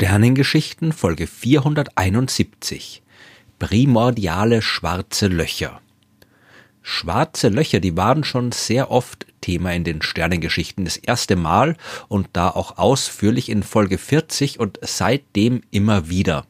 Sternengeschichten Folge 471 Primordiale schwarze Löcher Schwarze Löcher, die waren schon sehr oft Thema in den Sternengeschichten. Das erste Mal und da auch ausführlich in Folge 40 und seitdem immer wieder.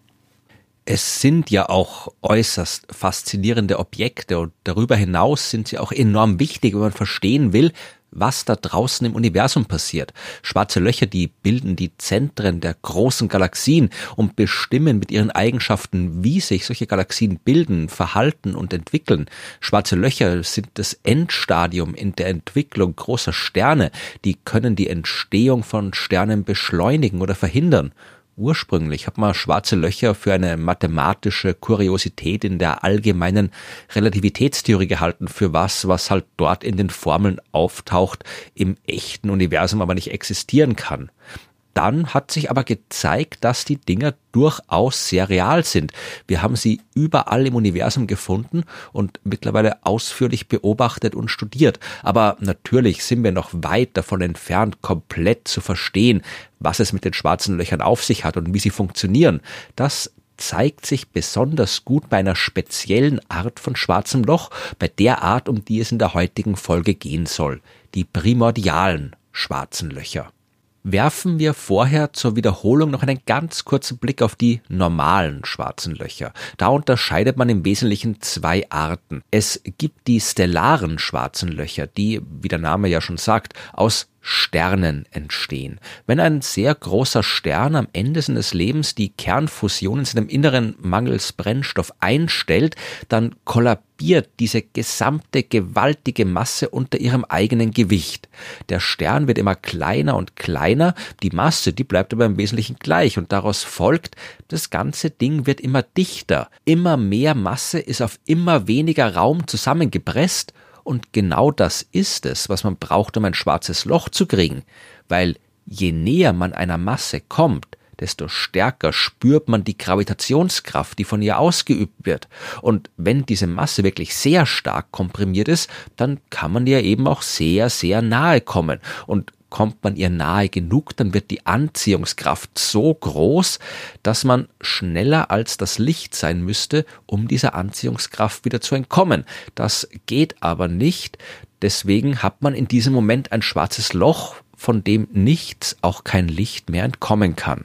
Es sind ja auch äußerst faszinierende Objekte und darüber hinaus sind sie auch enorm wichtig, wenn man verstehen will, was da draußen im Universum passiert. Schwarze Löcher, die bilden die Zentren der großen Galaxien und bestimmen mit ihren Eigenschaften, wie sich solche Galaxien bilden, verhalten und entwickeln. Schwarze Löcher sind das Endstadium in der Entwicklung großer Sterne, die können die Entstehung von Sternen beschleunigen oder verhindern ursprünglich hat man schwarze Löcher für eine mathematische Kuriosität in der allgemeinen Relativitätstheorie gehalten, für was, was halt dort in den Formeln auftaucht, im echten Universum aber nicht existieren kann. Dann hat sich aber gezeigt, dass die Dinger durchaus sehr real sind. Wir haben sie überall im Universum gefunden und mittlerweile ausführlich beobachtet und studiert. Aber natürlich sind wir noch weit davon entfernt, komplett zu verstehen, was es mit den schwarzen Löchern auf sich hat und wie sie funktionieren. Das zeigt sich besonders gut bei einer speziellen Art von schwarzem Loch, bei der Art, um die es in der heutigen Folge gehen soll, die primordialen schwarzen Löcher werfen wir vorher zur Wiederholung noch einen ganz kurzen Blick auf die normalen schwarzen Löcher. Da unterscheidet man im Wesentlichen zwei Arten. Es gibt die stellaren schwarzen Löcher, die, wie der Name ja schon sagt, aus Sternen entstehen. Wenn ein sehr großer Stern am Ende seines Lebens die Kernfusion in seinem Inneren mangels Brennstoff einstellt, dann kollabiert diese gesamte gewaltige Masse unter ihrem eigenen Gewicht. Der Stern wird immer kleiner und kleiner, die Masse, die bleibt aber im Wesentlichen gleich und daraus folgt, das ganze Ding wird immer dichter. Immer mehr Masse ist auf immer weniger Raum zusammengepresst und genau das ist es, was man braucht, um ein schwarzes Loch zu kriegen, weil je näher man einer Masse kommt, desto stärker spürt man die Gravitationskraft, die von ihr ausgeübt wird. Und wenn diese Masse wirklich sehr stark komprimiert ist, dann kann man ihr eben auch sehr, sehr nahe kommen. Und kommt man ihr nahe genug, dann wird die Anziehungskraft so groß, dass man schneller als das Licht sein müsste, um dieser Anziehungskraft wieder zu entkommen. Das geht aber nicht. Deswegen hat man in diesem Moment ein schwarzes Loch, von dem nichts, auch kein Licht mehr entkommen kann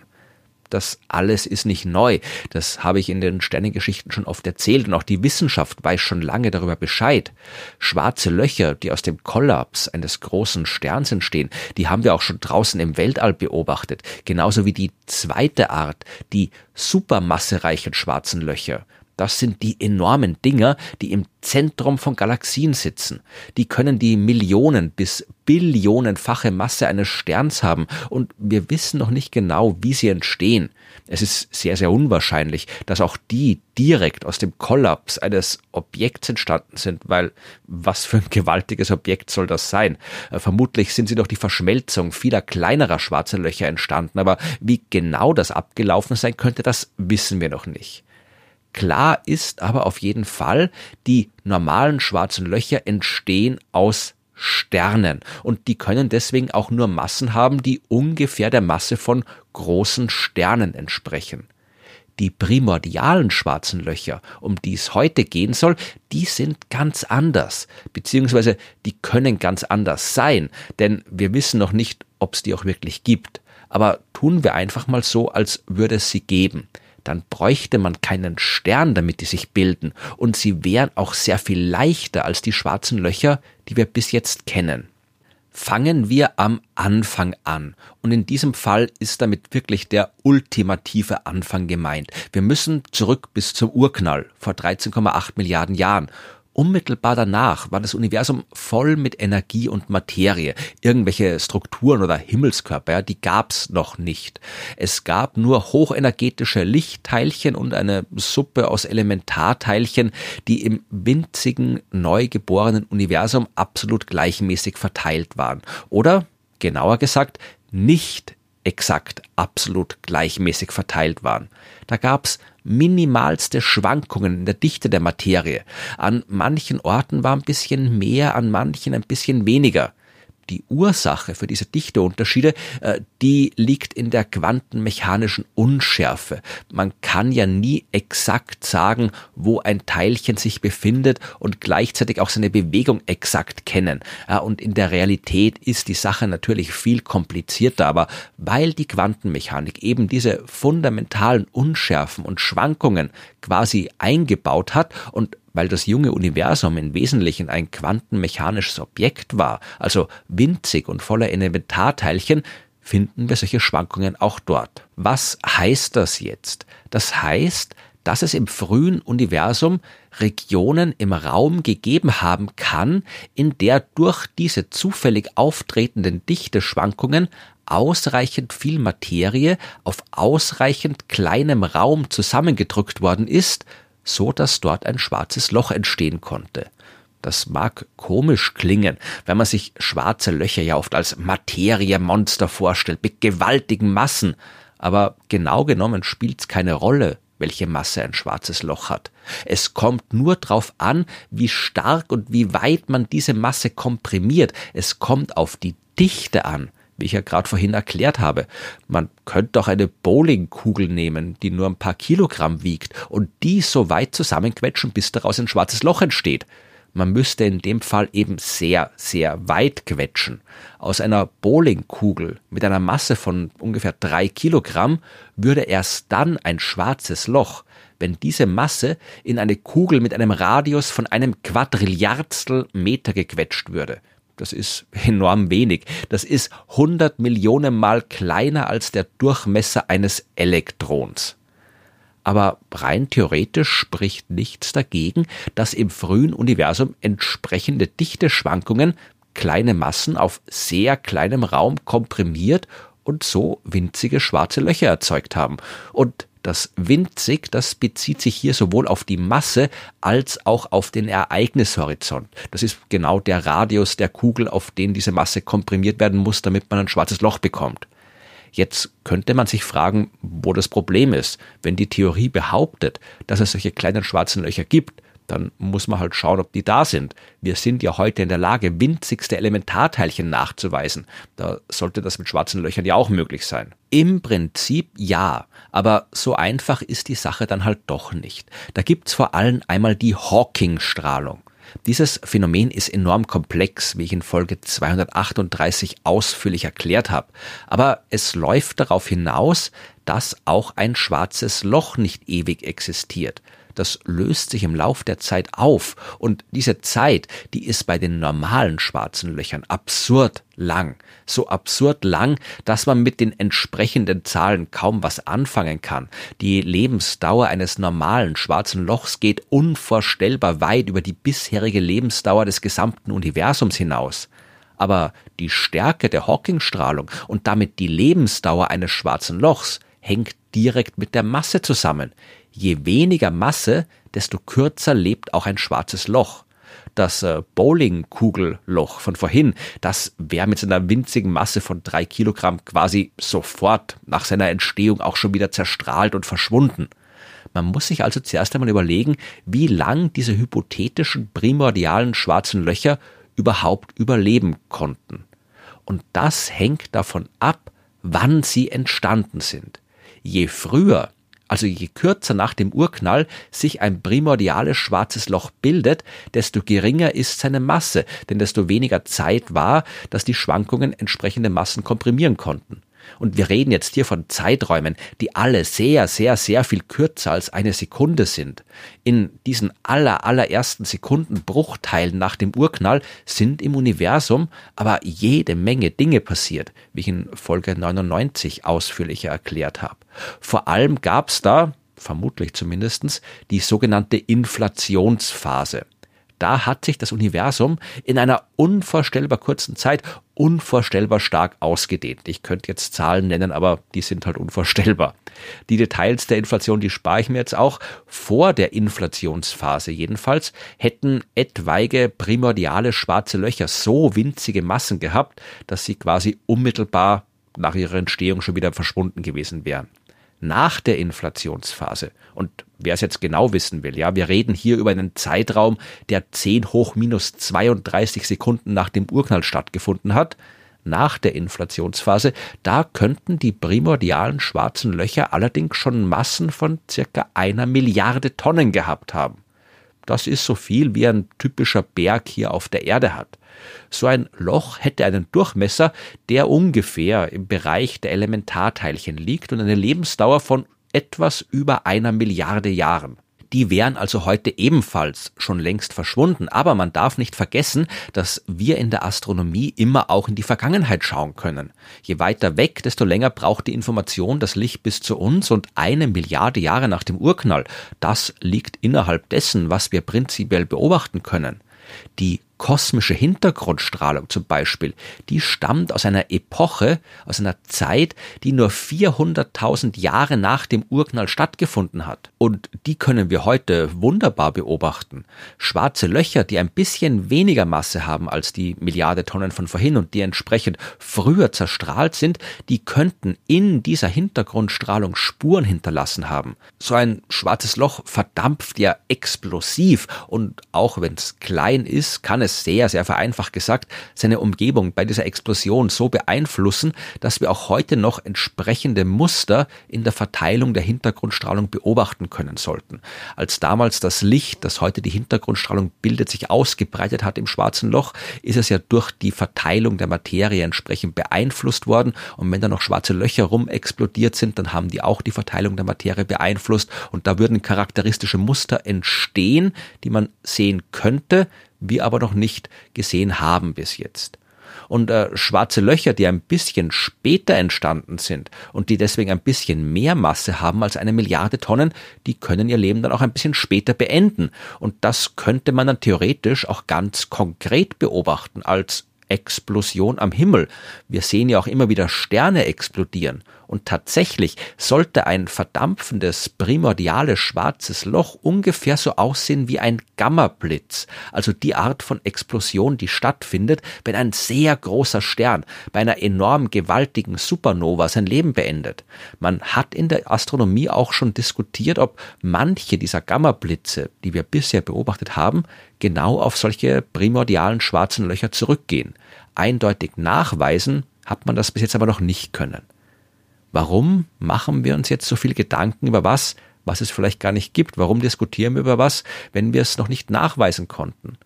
das alles ist nicht neu. Das habe ich in den Sternengeschichten schon oft erzählt und auch die Wissenschaft weiß schon lange darüber Bescheid. Schwarze Löcher, die aus dem Kollaps eines großen Sterns entstehen, die haben wir auch schon draußen im Weltall beobachtet. Genauso wie die zweite Art, die supermassereichen schwarzen Löcher. Das sind die enormen Dinger, die im Zentrum von Galaxien sitzen. Die können die Millionen bis Billionenfache Masse eines Sterns haben und wir wissen noch nicht genau, wie sie entstehen. Es ist sehr, sehr unwahrscheinlich, dass auch die direkt aus dem Kollaps eines Objekts entstanden sind, weil was für ein gewaltiges Objekt soll das sein? Äh, vermutlich sind sie durch die Verschmelzung vieler kleinerer schwarzer Löcher entstanden, aber wie genau das abgelaufen sein könnte, das wissen wir noch nicht. Klar ist aber auf jeden Fall, die normalen schwarzen Löcher entstehen aus Sternen und die können deswegen auch nur Massen haben, die ungefähr der Masse von großen Sternen entsprechen. Die primordialen schwarzen Löcher, um die es heute gehen soll, die sind ganz anders, beziehungsweise die können ganz anders sein, denn wir wissen noch nicht, ob es die auch wirklich gibt. Aber tun wir einfach mal so, als würde es sie geben dann bräuchte man keinen Stern, damit die sich bilden, und sie wären auch sehr viel leichter als die schwarzen Löcher, die wir bis jetzt kennen. Fangen wir am Anfang an. Und in diesem Fall ist damit wirklich der ultimative Anfang gemeint. Wir müssen zurück bis zum Urknall vor 13,8 Milliarden Jahren. Unmittelbar danach war das Universum voll mit Energie und Materie. Irgendwelche Strukturen oder Himmelskörper, die gab's noch nicht. Es gab nur hochenergetische Lichtteilchen und eine Suppe aus Elementarteilchen, die im winzigen, neugeborenen Universum absolut gleichmäßig verteilt waren. Oder, genauer gesagt, nicht exakt absolut gleichmäßig verteilt waren. Da gab's minimalste Schwankungen in der Dichte der Materie. An manchen Orten war ein bisschen mehr, an manchen ein bisschen weniger. Die Ursache für diese Dichteunterschiede, äh, die liegt in der quantenmechanischen Unschärfe. Man kann ja nie exakt sagen, wo ein Teilchen sich befindet und gleichzeitig auch seine Bewegung exakt kennen. Und in der Realität ist die Sache natürlich viel komplizierter, aber weil die Quantenmechanik eben diese fundamentalen Unschärfen und Schwankungen quasi eingebaut hat und weil das junge Universum im Wesentlichen ein quantenmechanisches Objekt war, also winzig und voller Elementarteilchen, finden wir solche Schwankungen auch dort. Was heißt das jetzt? Das heißt, dass es im frühen Universum Regionen im Raum gegeben haben kann, in der durch diese zufällig auftretenden Dichteschwankungen ausreichend viel Materie auf ausreichend kleinem Raum zusammengedrückt worden ist, so dass dort ein schwarzes Loch entstehen konnte. Das mag komisch klingen, wenn man sich schwarze Löcher ja oft als Materiemonster vorstellt, mit gewaltigen Massen, aber genau genommen spielt's keine Rolle, welche Masse ein schwarzes Loch hat. Es kommt nur darauf an, wie stark und wie weit man diese Masse komprimiert. Es kommt auf die Dichte an wie ich ja gerade vorhin erklärt habe. Man könnte doch eine Bowlingkugel nehmen, die nur ein paar Kilogramm wiegt, und die so weit zusammenquetschen, bis daraus ein schwarzes Loch entsteht. Man müsste in dem Fall eben sehr, sehr weit quetschen. Aus einer Bowlingkugel mit einer Masse von ungefähr drei Kilogramm würde erst dann ein schwarzes Loch, wenn diese Masse in eine Kugel mit einem Radius von einem Quadrilliardstel Meter gequetscht würde. Das ist enorm wenig. Das ist 100 Millionen Mal kleiner als der Durchmesser eines Elektrons. Aber rein theoretisch spricht nichts dagegen, dass im frühen Universum entsprechende Dichteschwankungen kleine Massen auf sehr kleinem Raum komprimiert und so winzige schwarze Löcher erzeugt haben. Und das winzig, das bezieht sich hier sowohl auf die Masse als auch auf den Ereignishorizont. Das ist genau der Radius der Kugel, auf den diese Masse komprimiert werden muss, damit man ein schwarzes Loch bekommt. Jetzt könnte man sich fragen, wo das Problem ist. Wenn die Theorie behauptet, dass es solche kleinen schwarzen Löcher gibt, dann muss man halt schauen, ob die da sind. Wir sind ja heute in der Lage, winzigste Elementarteilchen nachzuweisen. Da sollte das mit schwarzen Löchern ja auch möglich sein. Im Prinzip ja, aber so einfach ist die Sache dann halt doch nicht. Da gibt's vor allem einmal die Hawking-Strahlung. Dieses Phänomen ist enorm komplex, wie ich in Folge 238 ausführlich erklärt habe. Aber es läuft darauf hinaus, dass auch ein schwarzes Loch nicht ewig existiert das löst sich im Lauf der Zeit auf. Und diese Zeit, die ist bei den normalen schwarzen Löchern absurd lang. So absurd lang, dass man mit den entsprechenden Zahlen kaum was anfangen kann. Die Lebensdauer eines normalen schwarzen Lochs geht unvorstellbar weit über die bisherige Lebensdauer des gesamten Universums hinaus. Aber die Stärke der Hawking-Strahlung und damit die Lebensdauer eines schwarzen Lochs hängt direkt mit der Masse zusammen. Je weniger Masse, desto kürzer lebt auch ein schwarzes Loch. Das äh, Bowlingkugelloch von vorhin, das wäre mit seiner winzigen Masse von drei Kilogramm quasi sofort nach seiner Entstehung auch schon wieder zerstrahlt und verschwunden. Man muss sich also zuerst einmal überlegen, wie lang diese hypothetischen primordialen schwarzen Löcher überhaupt überleben konnten. Und das hängt davon ab, wann sie entstanden sind. Je früher also je kürzer nach dem Urknall sich ein primordiales schwarzes Loch bildet, desto geringer ist seine Masse, denn desto weniger Zeit war, dass die Schwankungen entsprechende Massen komprimieren konnten. Und wir reden jetzt hier von Zeiträumen, die alle sehr, sehr, sehr viel kürzer als eine Sekunde sind. In diesen aller, allerersten Sekundenbruchteilen nach dem Urknall sind im Universum aber jede Menge Dinge passiert, wie ich in Folge 99 ausführlicher erklärt habe. Vor allem gab es da, vermutlich zumindestens, die sogenannte Inflationsphase da hat sich das Universum in einer unvorstellbar kurzen Zeit unvorstellbar stark ausgedehnt. Ich könnte jetzt Zahlen nennen, aber die sind halt unvorstellbar. Die Details der Inflation, die spare ich mir jetzt auch. Vor der Inflationsphase jedenfalls hätten etwaige primordiale schwarze Löcher so winzige Massen gehabt, dass sie quasi unmittelbar nach ihrer Entstehung schon wieder verschwunden gewesen wären. Nach der Inflationsphase. Und wer es jetzt genau wissen will, ja, wir reden hier über einen Zeitraum, der 10 hoch minus 32 Sekunden nach dem Urknall stattgefunden hat, nach der Inflationsphase, da könnten die primordialen schwarzen Löcher allerdings schon Massen von circa einer Milliarde Tonnen gehabt haben. Das ist so viel, wie ein typischer Berg hier auf der Erde hat. So ein Loch hätte einen Durchmesser, der ungefähr im Bereich der Elementarteilchen liegt und eine Lebensdauer von etwas über einer Milliarde Jahren. Die wären also heute ebenfalls schon längst verschwunden. Aber man darf nicht vergessen, dass wir in der Astronomie immer auch in die Vergangenheit schauen können. Je weiter weg, desto länger braucht die Information das Licht bis zu uns und eine Milliarde Jahre nach dem Urknall. Das liegt innerhalb dessen, was wir prinzipiell beobachten können. Die kosmische Hintergrundstrahlung zum Beispiel, die stammt aus einer Epoche, aus einer Zeit, die nur 400.000 Jahre nach dem Urknall stattgefunden hat. Und die können wir heute wunderbar beobachten. Schwarze Löcher, die ein bisschen weniger Masse haben als die Milliarde Tonnen von vorhin und die entsprechend früher zerstrahlt sind, die könnten in dieser Hintergrundstrahlung Spuren hinterlassen haben. So ein schwarzes Loch verdampft ja explosiv und auch wenn es klein ist, kann es es sehr, sehr vereinfacht gesagt, seine Umgebung bei dieser Explosion so beeinflussen, dass wir auch heute noch entsprechende Muster in der Verteilung der Hintergrundstrahlung beobachten können sollten. Als damals das Licht, das heute die Hintergrundstrahlung bildet, sich ausgebreitet hat im schwarzen Loch, ist es ja durch die Verteilung der Materie entsprechend beeinflusst worden. Und wenn da noch schwarze Löcher rum explodiert sind, dann haben die auch die Verteilung der Materie beeinflusst. Und da würden charakteristische Muster entstehen, die man sehen könnte, wir aber noch nicht gesehen haben bis jetzt. Und äh, schwarze Löcher, die ein bisschen später entstanden sind und die deswegen ein bisschen mehr Masse haben als eine Milliarde Tonnen, die können ihr Leben dann auch ein bisschen später beenden. Und das könnte man dann theoretisch auch ganz konkret beobachten als Explosion am Himmel. Wir sehen ja auch immer wieder Sterne explodieren. Und tatsächlich sollte ein verdampfendes, primordiales schwarzes Loch ungefähr so aussehen wie ein Gammablitz, also die Art von Explosion, die stattfindet, wenn ein sehr großer Stern bei einer enorm gewaltigen Supernova sein Leben beendet. Man hat in der Astronomie auch schon diskutiert, ob manche dieser Gammablitze, die wir bisher beobachtet haben, genau auf solche primordialen schwarzen Löcher zurückgehen. Eindeutig nachweisen hat man das bis jetzt aber noch nicht können. Warum machen wir uns jetzt so viel Gedanken über was, was es vielleicht gar nicht gibt? Warum diskutieren wir über was, wenn wir es noch nicht nachweisen konnten?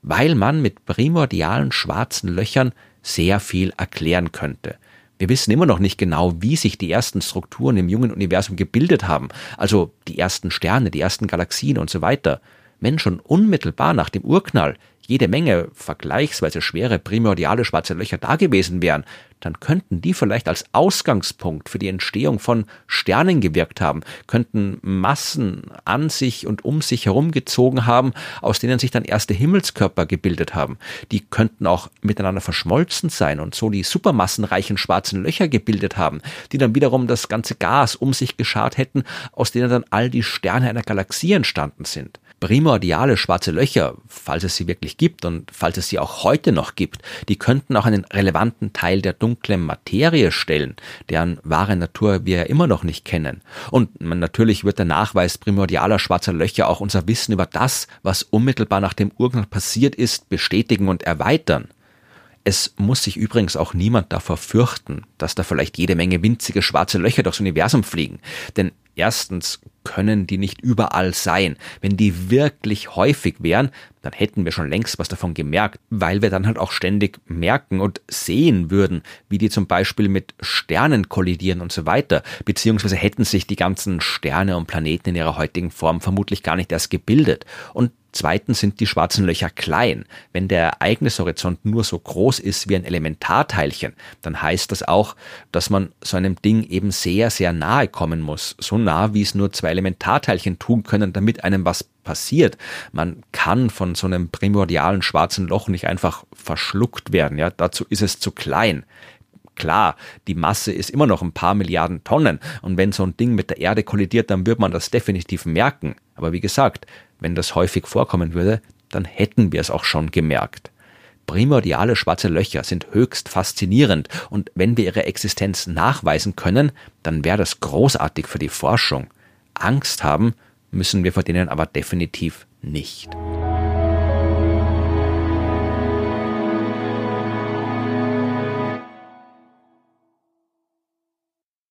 Weil man mit primordialen schwarzen Löchern sehr viel erklären könnte. Wir wissen immer noch nicht genau, wie sich die ersten Strukturen im jungen Universum gebildet haben, also die ersten Sterne, die ersten Galaxien und so weiter. Wenn schon unmittelbar nach dem Urknall jede Menge vergleichsweise schwere primordiale schwarze Löcher da gewesen wären, dann könnten die vielleicht als Ausgangspunkt für die Entstehung von Sternen gewirkt haben, könnten Massen an sich und um sich herumgezogen haben, aus denen sich dann erste Himmelskörper gebildet haben. Die könnten auch miteinander verschmolzen sein und so die supermassenreichen schwarzen Löcher gebildet haben, die dann wiederum das ganze Gas um sich geschart hätten, aus denen dann all die Sterne einer Galaxie entstanden sind primordiale schwarze Löcher, falls es sie wirklich gibt und falls es sie auch heute noch gibt, die könnten auch einen relevanten Teil der dunklen Materie stellen, deren wahre Natur wir ja immer noch nicht kennen. Und natürlich wird der Nachweis primordialer schwarzer Löcher auch unser Wissen über das, was unmittelbar nach dem Urknall passiert ist, bestätigen und erweitern. Es muss sich übrigens auch niemand davor fürchten, dass da vielleicht jede Menge winzige schwarze Löcher durchs Universum fliegen. Denn Erstens können die nicht überall sein. Wenn die wirklich häufig wären, dann hätten wir schon längst was davon gemerkt, weil wir dann halt auch ständig merken und sehen würden, wie die zum Beispiel mit Sternen kollidieren und so weiter, beziehungsweise hätten sich die ganzen Sterne und Planeten in ihrer heutigen Form vermutlich gar nicht erst gebildet. Und Zweitens sind die schwarzen Löcher klein. Wenn der Ereignishorizont nur so groß ist wie ein Elementarteilchen, dann heißt das auch, dass man so einem Ding eben sehr, sehr nahe kommen muss. So nah, wie es nur zwei Elementarteilchen tun können, damit einem was passiert. Man kann von so einem primordialen schwarzen Loch nicht einfach verschluckt werden. Ja, dazu ist es zu klein. Klar, die Masse ist immer noch ein paar Milliarden Tonnen und wenn so ein Ding mit der Erde kollidiert, dann wird man das definitiv merken. Aber wie gesagt, wenn das häufig vorkommen würde, dann hätten wir es auch schon gemerkt. Primordiale schwarze Löcher sind höchst faszinierend und wenn wir ihre Existenz nachweisen können, dann wäre das großartig für die Forschung. Angst haben müssen wir vor denen aber definitiv nicht.